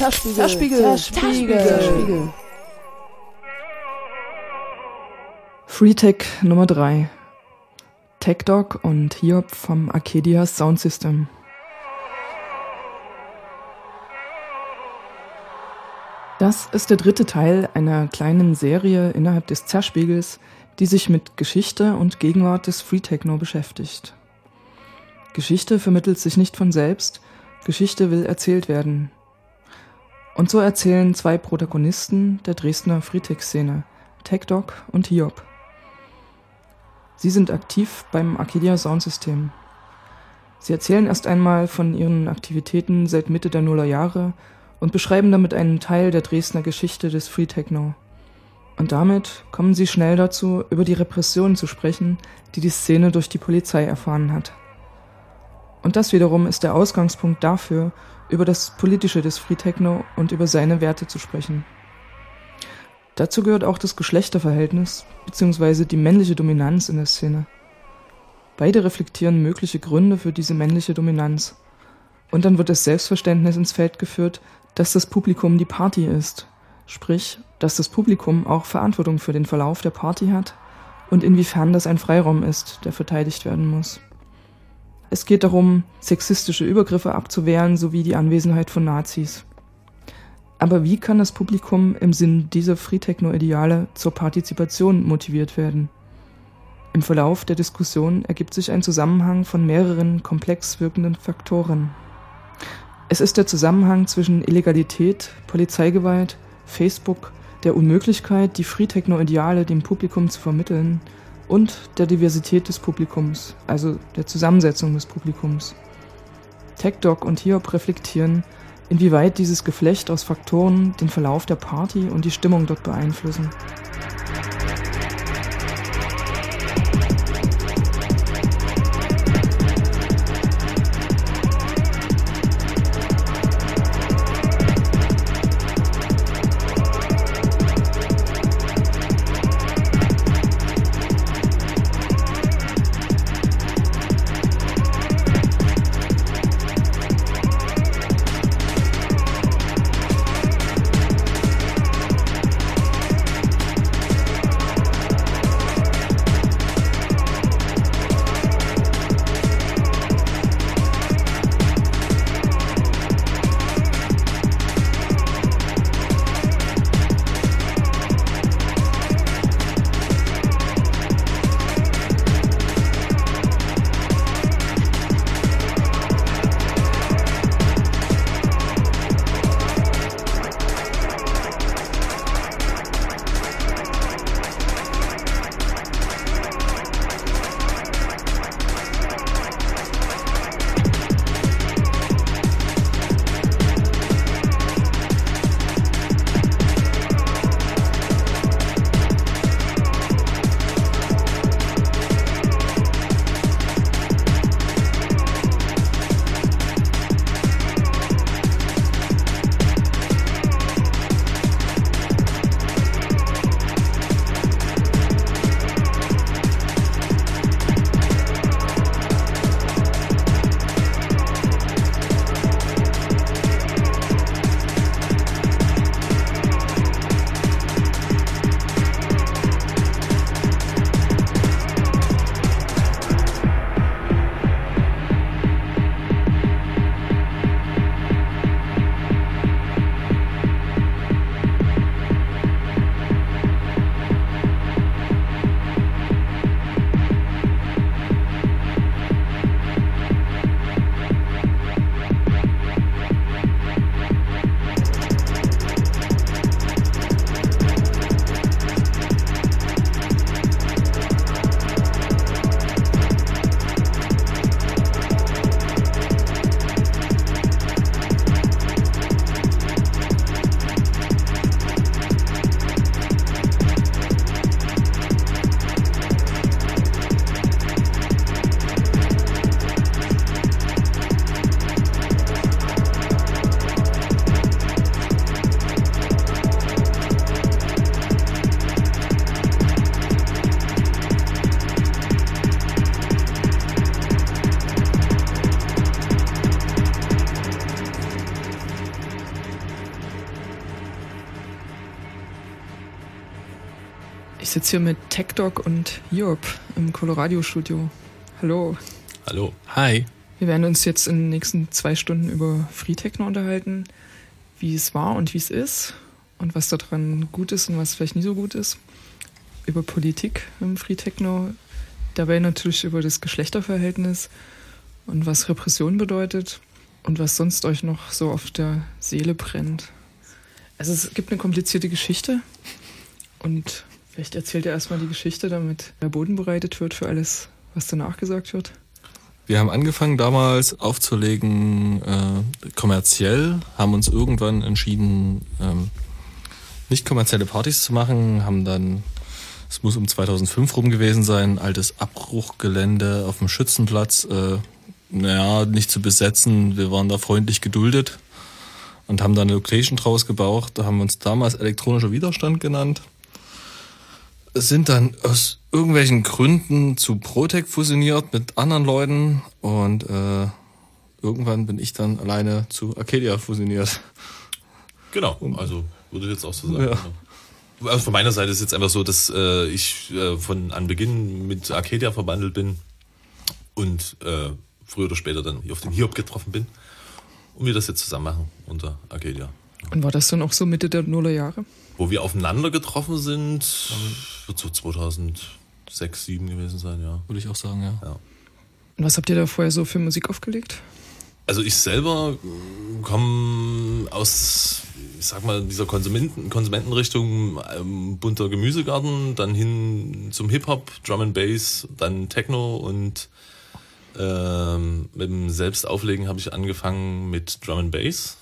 Zerspiegel. Zerspiegel. Zerspiegel. Zerspiegel. FreeTech Nummer 3. TechDoc und Hiob vom Arcadia Sound System. Das ist der dritte Teil einer kleinen Serie innerhalb des Zerspiegels, die sich mit Geschichte und Gegenwart des Free Techno beschäftigt. Geschichte vermittelt sich nicht von selbst, Geschichte will erzählt werden. Und so erzählen zwei Protagonisten der Dresdner Freetech-Szene, TechDoc und Hiob. Sie sind aktiv beim Arcadia Soundsystem. Sie erzählen erst einmal von ihren Aktivitäten seit Mitte der Nullerjahre und beschreiben damit einen Teil der Dresdner Geschichte des Free Techno. Und damit kommen sie schnell dazu, über die Repressionen zu sprechen, die die Szene durch die Polizei erfahren hat. Und das wiederum ist der Ausgangspunkt dafür, über das Politische des Free Techno und über seine Werte zu sprechen. Dazu gehört auch das Geschlechterverhältnis bzw. die männliche Dominanz in der Szene. Beide reflektieren mögliche Gründe für diese männliche Dominanz. Und dann wird das Selbstverständnis ins Feld geführt, dass das Publikum die Party ist. Sprich, dass das Publikum auch Verantwortung für den Verlauf der Party hat und inwiefern das ein Freiraum ist, der verteidigt werden muss. Es geht darum, sexistische Übergriffe abzuwehren sowie die Anwesenheit von Nazis. Aber wie kann das Publikum im Sinn dieser Free-Techno-Ideale zur Partizipation motiviert werden? Im Verlauf der Diskussion ergibt sich ein Zusammenhang von mehreren komplex wirkenden Faktoren. Es ist der Zusammenhang zwischen Illegalität, Polizeigewalt, Facebook, der Unmöglichkeit, die Free-Techno-Ideale dem Publikum zu vermitteln und der Diversität des Publikums, also der Zusammensetzung des Publikums. TechDoc und Hiob reflektieren, inwieweit dieses Geflecht aus Faktoren den Verlauf der Party und die Stimmung dort beeinflussen. Ich sitze hier mit TechDoc und Job im Colorado-Studio. Hallo. Hallo. Hi. Wir werden uns jetzt in den nächsten zwei Stunden über Free Techno unterhalten, wie es war und wie es ist und was daran gut ist und was vielleicht nie so gut ist. Über Politik im Free Techno, dabei natürlich über das Geschlechterverhältnis und was Repression bedeutet und was sonst euch noch so auf der Seele brennt. Also es gibt eine komplizierte Geschichte und vielleicht erzählt ihr erstmal die Geschichte, damit der Boden bereitet wird für alles, was danach gesagt wird. Wir haben angefangen damals aufzulegen äh, kommerziell, haben uns irgendwann entschieden, ähm, nicht kommerzielle Partys zu machen, haben dann, es muss um 2005 rum gewesen sein, altes Abbruchgelände auf dem Schützenplatz, äh, naja, nicht zu besetzen. Wir waren da freundlich geduldet und haben da eine Location draus gebaut. Da haben wir uns damals elektronischer Widerstand genannt sind dann aus irgendwelchen Gründen zu Protec fusioniert mit anderen Leuten und äh, irgendwann bin ich dann alleine zu Arcadia fusioniert. Genau, also würde ich jetzt auch so sagen. Ja. Genau. Also von meiner Seite ist jetzt einfach so, dass äh, ich äh, von Anbeginn mit Arcadia verbandelt bin und äh, früher oder später dann auf den Hiob getroffen bin und wir das jetzt zusammen machen unter Arcadia. Und war das dann auch so Mitte der Nullerjahre? Wo wir aufeinander getroffen sind, wird so 2006, 2007 gewesen sein, ja. Würde ich auch sagen, ja. ja. Und was habt ihr da vorher so für Musik aufgelegt? Also ich selber komme aus, ich sag mal, dieser Konsumenten, Konsumentenrichtung ähm, bunter Gemüsegarten, dann hin zum Hip-Hop, Drum and Bass, dann Techno und ähm, mit dem Selbstauflegen habe ich angefangen mit Drum and Bass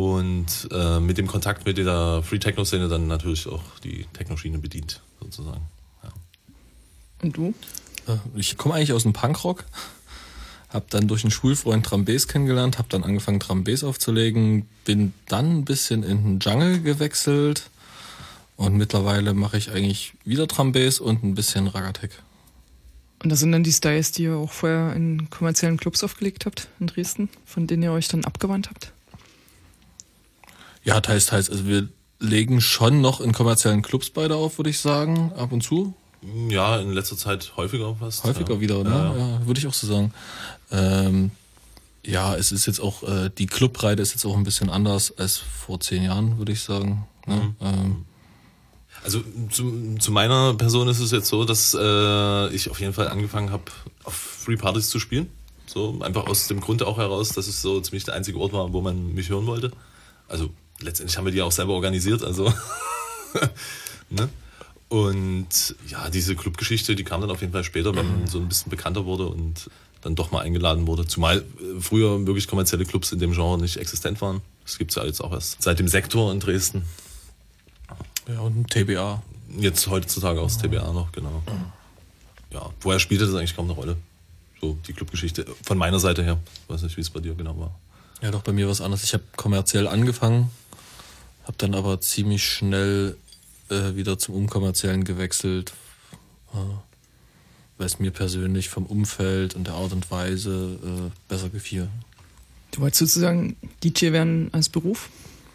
und äh, mit dem Kontakt mit der Free Techno-Szene dann natürlich auch die Techno-Schiene bedient, sozusagen. Ja. Und du? Äh, ich komme eigentlich aus dem Punkrock, habe dann durch einen Schulfreund Trambes kennengelernt, habe dann angefangen Trambes aufzulegen, bin dann ein bisschen in den Jungle gewechselt und mittlerweile mache ich eigentlich wieder Trambes und ein bisschen Ragatec. Und das sind dann die Styles, die ihr auch vorher in kommerziellen Clubs aufgelegt habt in Dresden, von denen ihr euch dann abgewandt habt? Ja, teils, teils. Also wir legen schon noch in kommerziellen Clubs beide auf, würde ich sagen, ab und zu. Ja, in letzter Zeit häufiger fast. Häufiger ja. wieder, ne? Ja, ja. würde ich auch so sagen. Ähm, ja, es ist jetzt auch, äh, die Clubreite ist jetzt auch ein bisschen anders als vor zehn Jahren, würde ich sagen. Ne? Mhm. Ähm, also zu, zu meiner Person ist es jetzt so, dass äh, ich auf jeden Fall angefangen habe, auf Free Parties zu spielen. So einfach aus dem Grund auch heraus, dass es so ziemlich der einzige Ort war, wo man mich hören wollte. Also letztendlich haben wir die auch selber organisiert, also. ne? Und ja, diese Clubgeschichte, die kam dann auf jeden Fall später, wenn man so ein bisschen bekannter wurde und dann doch mal eingeladen wurde. Zumal äh, früher wirklich kommerzielle Clubs in dem Genre nicht existent waren. Das gibt es ja jetzt auch erst seit dem Sektor in Dresden. Ja, und ein TBA. Jetzt heutzutage auch das TBA noch, genau. Ja, vorher spielte das eigentlich kaum eine Rolle. So die Clubgeschichte von meiner Seite her. Ich weiß nicht, wie es bei dir genau war. Ja, doch bei mir was anderes. Ich habe kommerziell angefangen, habe dann aber ziemlich schnell äh, wieder zum Unkommerziellen gewechselt, äh, weil es mir persönlich vom Umfeld und der Art und Weise äh, besser gefiel. Du wolltest sozusagen DJ werden als Beruf?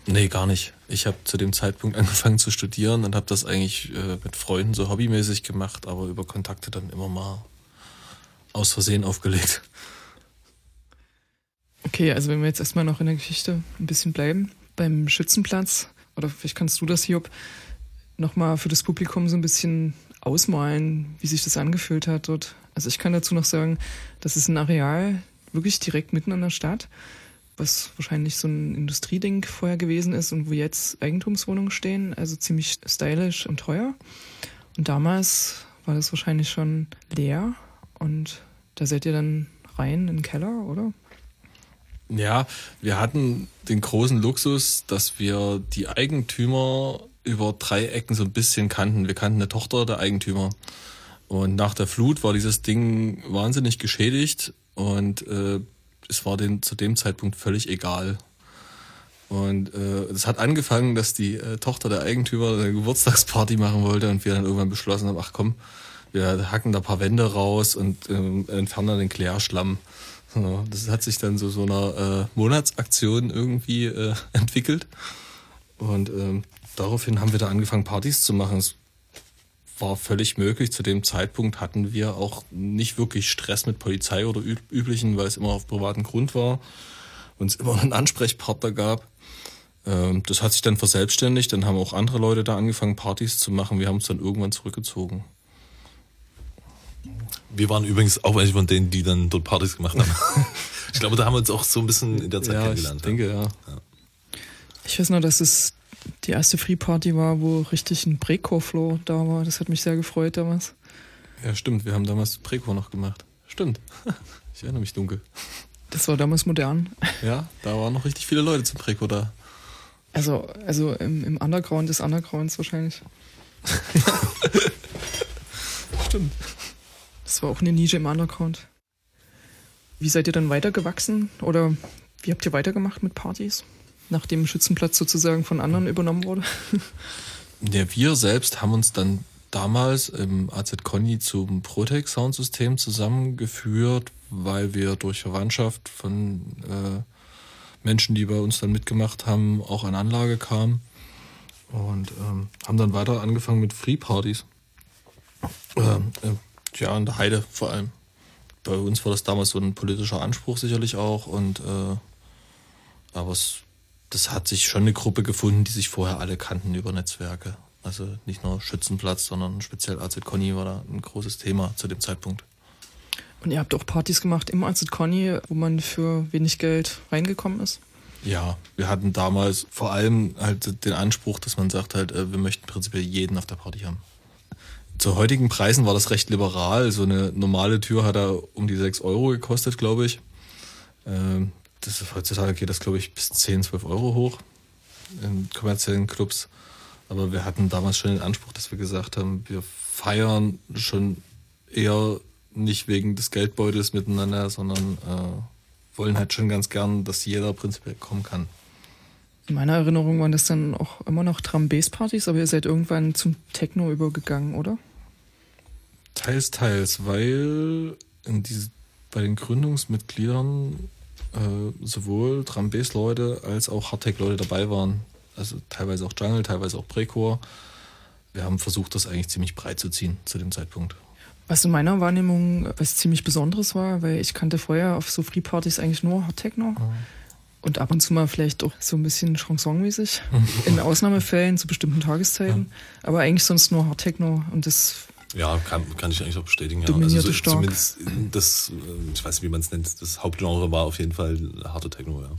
Nee, gar nicht. Ich habe zu dem Zeitpunkt angefangen zu studieren und habe das eigentlich äh, mit Freunden so hobbymäßig gemacht, aber über Kontakte dann immer mal aus Versehen aufgelegt. Okay, also wenn wir jetzt erstmal noch in der Geschichte ein bisschen bleiben, beim Schützenplatz, oder vielleicht kannst du das, Job, nochmal für das Publikum so ein bisschen ausmalen, wie sich das angefühlt hat dort. Also ich kann dazu noch sagen, das ist ein Areal wirklich direkt mitten an der Stadt, was wahrscheinlich so ein Industrieding vorher gewesen ist und wo jetzt Eigentumswohnungen stehen, also ziemlich stylisch und teuer. Und damals war das wahrscheinlich schon leer und da seid ihr dann rein in den Keller, oder? Ja, wir hatten den großen Luxus, dass wir die Eigentümer über drei Ecken so ein bisschen kannten. Wir kannten eine Tochter der Eigentümer. Und nach der Flut war dieses Ding wahnsinnig geschädigt und äh, es war denen zu dem Zeitpunkt völlig egal. Und äh, es hat angefangen, dass die äh, Tochter der Eigentümer eine Geburtstagsparty machen wollte und wir dann irgendwann beschlossen haben, ach komm, wir hacken da paar Wände raus und äh, entfernen den Klärschlamm. Das hat sich dann so so einer äh, Monatsaktion irgendwie äh, entwickelt. Und ähm, daraufhin haben wir da angefangen, Partys zu machen. Es war völlig möglich. Zu dem Zeitpunkt hatten wir auch nicht wirklich Stress mit Polizei oder üb üblichen, weil es immer auf privaten Grund war und es immer einen Ansprechpartner gab. Ähm, das hat sich dann verselbstständigt, dann haben auch andere Leute da angefangen, Partys zu machen. Wir haben uns dann irgendwann zurückgezogen. Wir waren übrigens auch welche von denen, die dann dort Partys gemacht haben. ich glaube, da haben wir uns auch so ein bisschen in der Zeit ja, kennengelernt. Ich denke, ja. ja. Ich weiß nur, dass es die erste Free Party war, wo richtig ein Preco-Flow da war. Das hat mich sehr gefreut damals. Ja, stimmt. Wir haben damals Preco noch gemacht. Stimmt. Ich erinnere mich dunkel. Das war damals modern. Ja, da waren noch richtig viele Leute zum Preco da. Also, also im, im Underground des Undergrounds wahrscheinlich. Stimmt. Das war auch eine Nische im Underground. Wie seid ihr dann weitergewachsen oder wie habt ihr weitergemacht mit Partys? Nachdem Schützenplatz sozusagen von anderen übernommen wurde? Ja, wir selbst haben uns dann damals im AZ Conny zum Protec Soundsystem zusammengeführt, weil wir durch Verwandtschaft von äh, Menschen, die bei uns dann mitgemacht haben, auch an Anlage kamen und ähm, haben dann weiter angefangen mit Free Partys. Ähm, äh, ja, an der Heide vor allem. Bei uns war das damals so ein politischer Anspruch sicherlich auch und äh, aber es, das hat sich schon eine Gruppe gefunden, die sich vorher alle kannten über Netzwerke. Also nicht nur Schützenplatz, sondern speziell AZ Conny war da ein großes Thema zu dem Zeitpunkt. Und ihr habt auch Partys gemacht im AZ Conny, wo man für wenig Geld reingekommen ist? Ja, wir hatten damals vor allem halt den Anspruch, dass man sagt halt, äh, wir möchten prinzipiell jeden auf der Party haben. Zu heutigen Preisen war das recht liberal. So eine normale Tür hat da um die 6 Euro gekostet, glaube ich. Ähm, das ist, heutzutage geht das, glaube ich, bis 10, 12 Euro hoch in kommerziellen Clubs. Aber wir hatten damals schon den Anspruch, dass wir gesagt haben, wir feiern schon eher nicht wegen des Geldbeutels miteinander, sondern äh, wollen halt schon ganz gern, dass jeder prinzipiell kommen kann. In meiner Erinnerung waren das dann auch immer noch Drum-Bass-Partys, aber ihr seid irgendwann zum Techno übergegangen, oder? Teils, teils, weil diese, bei den Gründungsmitgliedern äh, sowohl Drum-Bass-Leute als auch Hardtech-Leute dabei waren also teilweise auch Jungle, teilweise auch Precore. Wir haben versucht, das eigentlich ziemlich breit zu ziehen zu dem Zeitpunkt. Was in meiner Wahrnehmung was ziemlich Besonderes war, weil ich kannte vorher auf so Free-Partys eigentlich nur Hard Techno. Mhm. Und ab und zu mal vielleicht auch so ein bisschen Chanson-mäßig. in Ausnahmefällen zu bestimmten Tageszeiten. Ja. Aber eigentlich sonst nur Hard Techno. Und das ja, kann, kann ich eigentlich auch bestätigen. Ja. Also so, stark. Zumindest das, ich weiß nicht, wie man es nennt, das Hauptgenre war auf jeden Fall harte Techno, ja.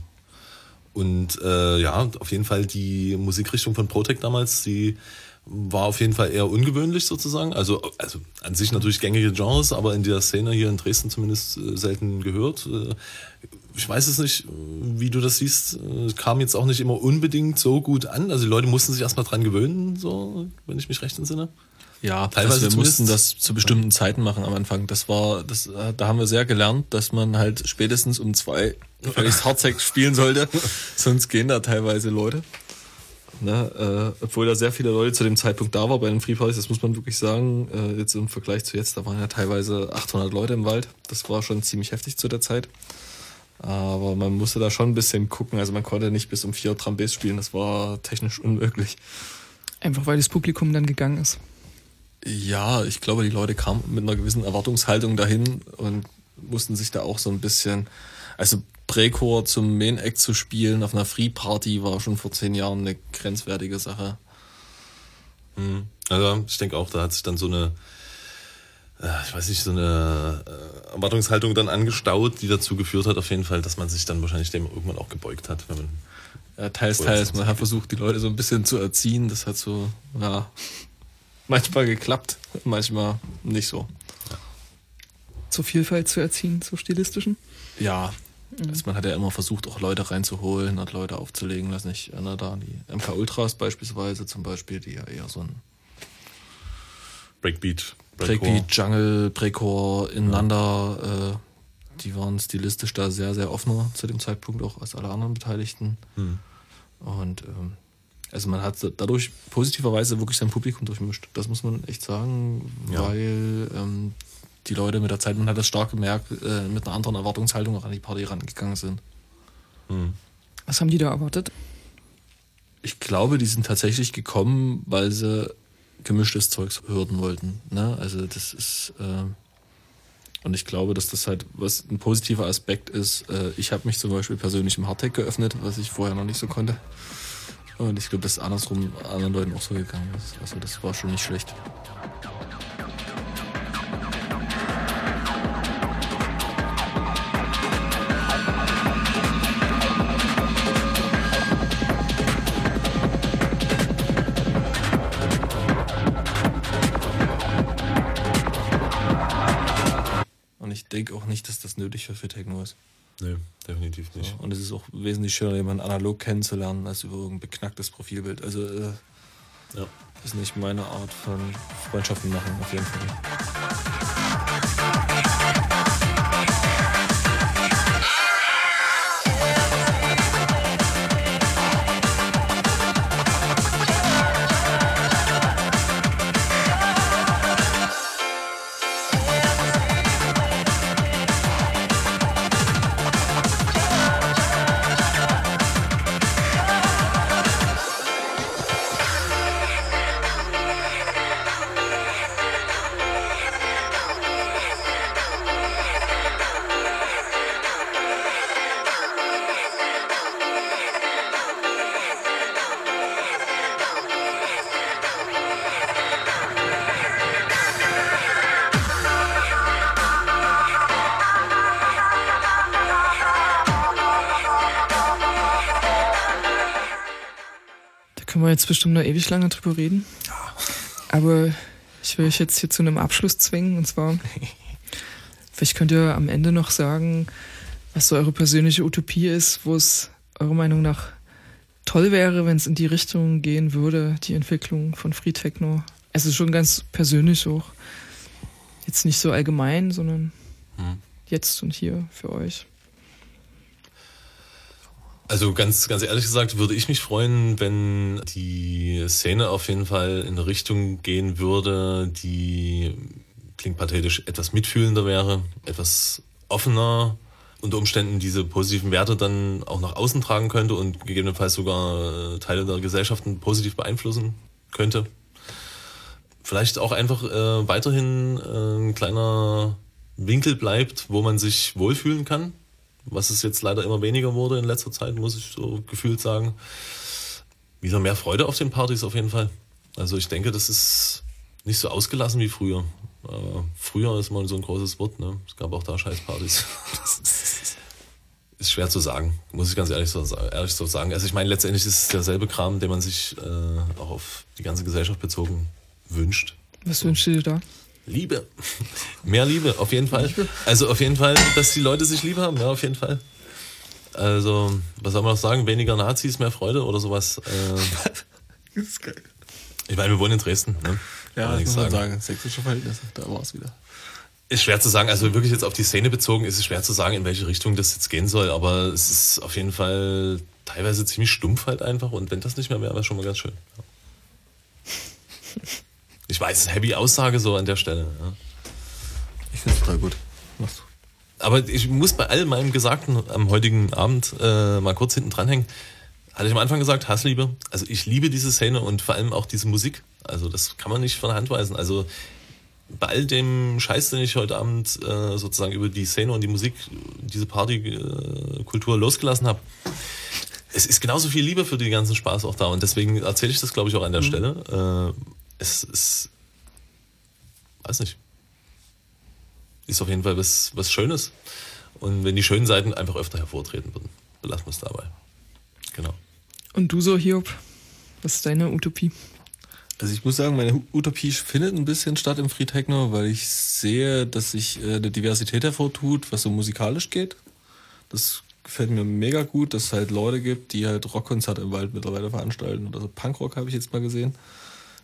Und äh, ja, auf jeden Fall die Musikrichtung von Protec damals, die war auf jeden Fall eher ungewöhnlich sozusagen. Also, also an sich natürlich gängige Genres, aber in der Szene hier in Dresden zumindest äh, selten gehört. Äh, ich weiß es nicht, wie du das siehst. Äh, kam jetzt auch nicht immer unbedingt so gut an. Also die Leute mussten sich erstmal dran gewöhnen, so, wenn ich mich recht entsinne. Ja, teilweise also wir mussten das zu bestimmten Zeiten machen am Anfang. Das war, das, äh, da haben wir sehr gelernt, dass man halt spätestens um zwei völlig Hardsex spielen sollte, sonst gehen da teilweise Leute. Ne, äh, obwohl da sehr viele Leute zu dem Zeitpunkt da waren bei den Free Partys, das muss man wirklich sagen. Äh, jetzt im Vergleich zu jetzt, da waren ja teilweise 800 Leute im Wald. Das war schon ziemlich heftig zu der Zeit. Aber man musste da schon ein bisschen gucken. Also man konnte nicht bis um vier Trambes spielen. Das war technisch unmöglich. Einfach weil das Publikum dann gegangen ist. Ja, ich glaube, die Leute kamen mit einer gewissen Erwartungshaltung dahin und mussten sich da auch so ein bisschen, also Prächor zum Main Act zu spielen auf einer Free Party war schon vor zehn Jahren eine grenzwertige Sache. Hm. Also ich denke auch, da hat sich dann so eine, äh, ich weiß nicht, so eine äh, Erwartungshaltung dann angestaut, die dazu geführt hat, auf jeden Fall, dass man sich dann wahrscheinlich dem irgendwann auch gebeugt hat, wenn man ja, teils, teils. Man hat versucht, die Leute so ein bisschen zu erziehen. Das hat so, ja, manchmal geklappt, manchmal nicht so. Zur Vielfalt zu erziehen, zur stilistischen? Ja, mhm. also man hat ja immer versucht, auch Leute reinzuholen, hat Leute aufzulegen, was nicht, na, da die MK Ultras beispielsweise zum Beispiel, die ja eher so ein Breakbeat, Breakbeat, Jungle, Breakcore ineinander, ja. äh, die waren stilistisch da sehr, sehr offener zu dem Zeitpunkt auch als alle anderen Beteiligten. Mhm. Und ähm, also man hat dadurch positiverweise wirklich sein Publikum durchmischt. Das muss man echt sagen, ja. weil ähm, die Leute mit der Zeit, man hat das stark gemerkt, äh, mit einer anderen Erwartungshaltung auch an die Party rangegangen sind. Hm. Was haben die da erwartet? Ich glaube, die sind tatsächlich gekommen, weil sie gemischtes Zeugs hören wollten. Ne? Also das ist äh, und ich glaube, dass das halt was ein positiver Aspekt ist. Äh, ich habe mich zum Beispiel persönlich im Hardtech geöffnet, was ich vorher noch nicht so konnte. Und ich glaube, das ist andersrum anderen Leuten auch so gegangen. Also das war schon nicht schlecht. denke auch nicht, dass das nötig für Techno ist. Nee, auch wesentlich schöner, jemanden analog kennenzulernen, als über irgendein beknacktes Profilbild. Also, äh, ja. ist nicht meine Art von Freundschaften machen, auf jeden Fall. Wir jetzt bestimmt noch ewig lange drüber reden. Aber ich will euch jetzt hier zu einem Abschluss zwingen. Und zwar, vielleicht könnt ihr am Ende noch sagen, was so eure persönliche Utopie ist, wo es eurer Meinung nach toll wäre, wenn es in die Richtung gehen würde, die Entwicklung von Free Techno. Es ist schon ganz persönlich auch. Jetzt nicht so allgemein, sondern hm. jetzt und hier für euch. Also ganz, ganz ehrlich gesagt würde ich mich freuen, wenn die Szene auf jeden Fall in eine Richtung gehen würde, die klingt pathetisch etwas mitfühlender wäre, etwas offener, unter Umständen diese positiven Werte dann auch nach außen tragen könnte und gegebenenfalls sogar äh, Teile der Gesellschaften positiv beeinflussen könnte. Vielleicht auch einfach äh, weiterhin äh, ein kleiner Winkel bleibt, wo man sich wohlfühlen kann, was es jetzt leider immer weniger wurde in letzter Zeit, muss ich so gefühlt sagen. Wieder mehr Freude auf den Partys auf jeden Fall. Also ich denke, das ist nicht so ausgelassen wie früher. Aber früher ist mal so ein großes Wort, ne? Es gab auch da Scheißpartys. ist schwer zu sagen, muss ich ganz ehrlich so, ehrlich so sagen. Also ich meine, letztendlich ist es derselbe Kram, den man sich äh, auch auf die ganze Gesellschaft bezogen wünscht. Was wünschst du dir da? Liebe. Mehr Liebe, auf jeden Fall. Also auf jeden Fall, dass die Leute sich lieb haben, ja, auf jeden Fall. Also, was soll man noch sagen? Weniger Nazis, mehr Freude oder sowas. Ähm, das ist geil. Ich meine, wir wohnen in Dresden, ne? Ja, das muss man sagen. sagen. Sächsische Verhältnisse, da war es wieder. Ist schwer zu sagen, also wirklich jetzt auf die Szene bezogen, ist es schwer zu sagen, in welche Richtung das jetzt gehen soll, aber es ist auf jeden Fall teilweise ziemlich stumpf halt einfach und wenn das nicht mehr wäre, wäre schon mal ganz schön. Ja. Ich weiß, es ist heavy Aussage so an der Stelle. Ja. Ich finde es total gut. Machst du. Aber ich muss bei all meinem Gesagten am heutigen Abend äh, mal kurz hinten dranhängen. Hatte ich am Anfang gesagt, Hassliebe. Also ich liebe diese Szene und vor allem auch diese Musik. Also das kann man nicht von der Hand weisen. Also bei all dem Scheiß, den ich heute Abend äh, sozusagen über die Szene und die Musik, diese Partykultur äh, losgelassen habe, es ist genauso viel Liebe für den ganzen Spaß auch da. Und deswegen erzähle ich das, glaube ich, auch an der mhm. Stelle. Äh, es ist, weiß nicht, ist auf jeden Fall was, was Schönes. Und wenn die schönen Seiten einfach öfter hervortreten würden, belassen wir es dabei. Genau. Und du so, Hiob, was ist deine Utopie? Also ich muss sagen, meine Utopie findet ein bisschen statt im Free Techno, weil ich sehe, dass sich äh, eine Diversität hervortut, was so musikalisch geht. Das gefällt mir mega gut, dass es halt Leute gibt, die halt Rockkonzerte im Wald mittlerweile veranstalten. Oder so Punkrock habe ich jetzt mal gesehen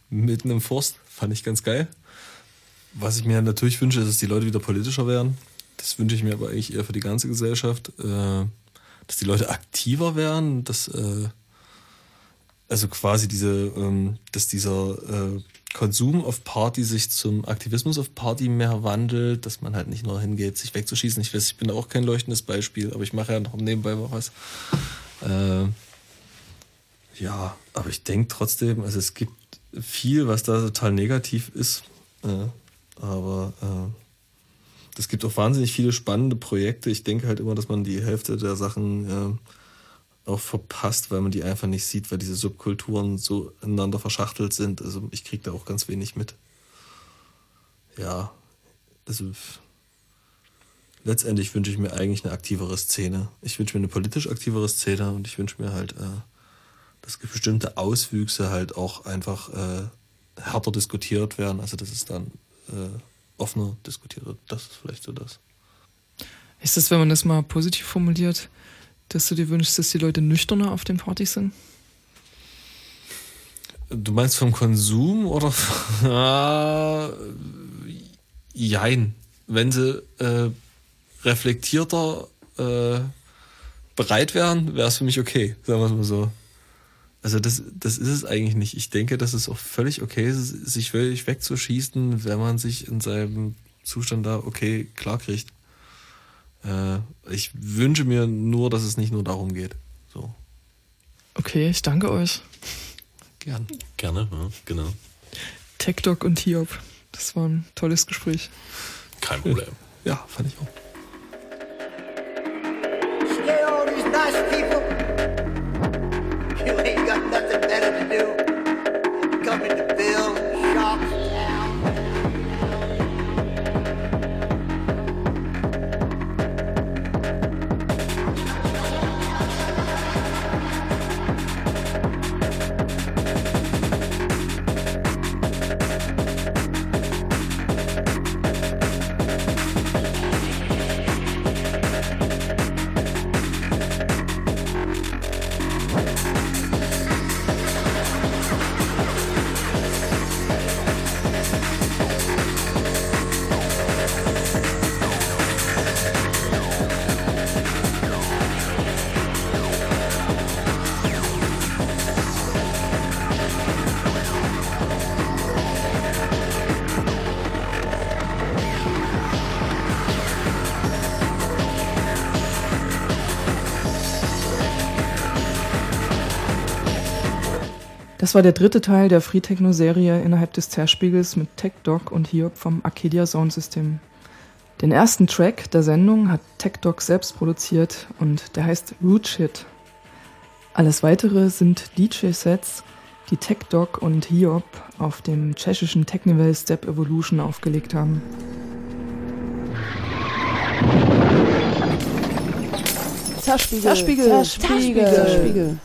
mitten im Forst. Fand ich ganz geil. Was ich mir natürlich wünsche, ist, dass die Leute wieder politischer werden. Das wünsche ich mir aber eigentlich eher für die ganze Gesellschaft. Äh, dass die Leute aktiver werden, dass äh, also quasi diese, ähm, dass dieser äh, Konsum auf Party sich zum Aktivismus auf Party mehr wandelt, dass man halt nicht nur hingeht, sich wegzuschießen. Ich weiß, ich bin auch kein leuchtendes Beispiel, aber ich mache ja noch nebenbei mal was. Ja, aber ich denke trotzdem, also es gibt viel, was da total negativ ist. Äh, aber äh, es gibt auch wahnsinnig viele spannende Projekte. Ich denke halt immer, dass man die Hälfte der Sachen äh, auch verpasst, weil man die einfach nicht sieht, weil diese Subkulturen so ineinander verschachtelt sind. Also ich kriege da auch ganz wenig mit. Ja, also letztendlich wünsche ich mir eigentlich eine aktivere Szene. Ich wünsche mir eine politisch aktivere Szene und ich wünsche mir halt, äh, dass bestimmte Auswüchse halt auch einfach äh, härter diskutiert werden. Also dass es dann äh, offener diskutiert wird. Das ist vielleicht so das. Ist das, wenn man das mal positiv formuliert, dass du dir wünschst, dass die Leute nüchterner auf den Partys sind? Du meinst vom Konsum oder? jein. Wenn sie äh, reflektierter äh, bereit wären, wäre es für mich okay, sagen wir es mal so. Also das, das ist es eigentlich nicht. Ich denke, dass es auch völlig okay ist, sich völlig wegzuschießen, wenn man sich in seinem Zustand da okay klarkriegt. Äh, ich wünsche mir nur, dass es nicht nur darum geht. So. Okay, ich danke euch. Gern. Gerne, ja, genau. TechDoc und Hiob. Das war ein tolles Gespräch. Kein Problem. Ja, fand ich auch. Das war der dritte Teil der Free Techno Serie innerhalb des Zerspiegels mit Tech Dog und Hiob vom Arcadia Sound System. Den ersten Track der Sendung hat Tech Dog selbst produziert und der heißt Root Shit. Alles weitere sind DJ-Sets, die Tech Dog und Hiob auf dem tschechischen Technival Step Evolution aufgelegt haben. Zerspiegel. Zerspiegel. Zerspiegel. Zerspiegel.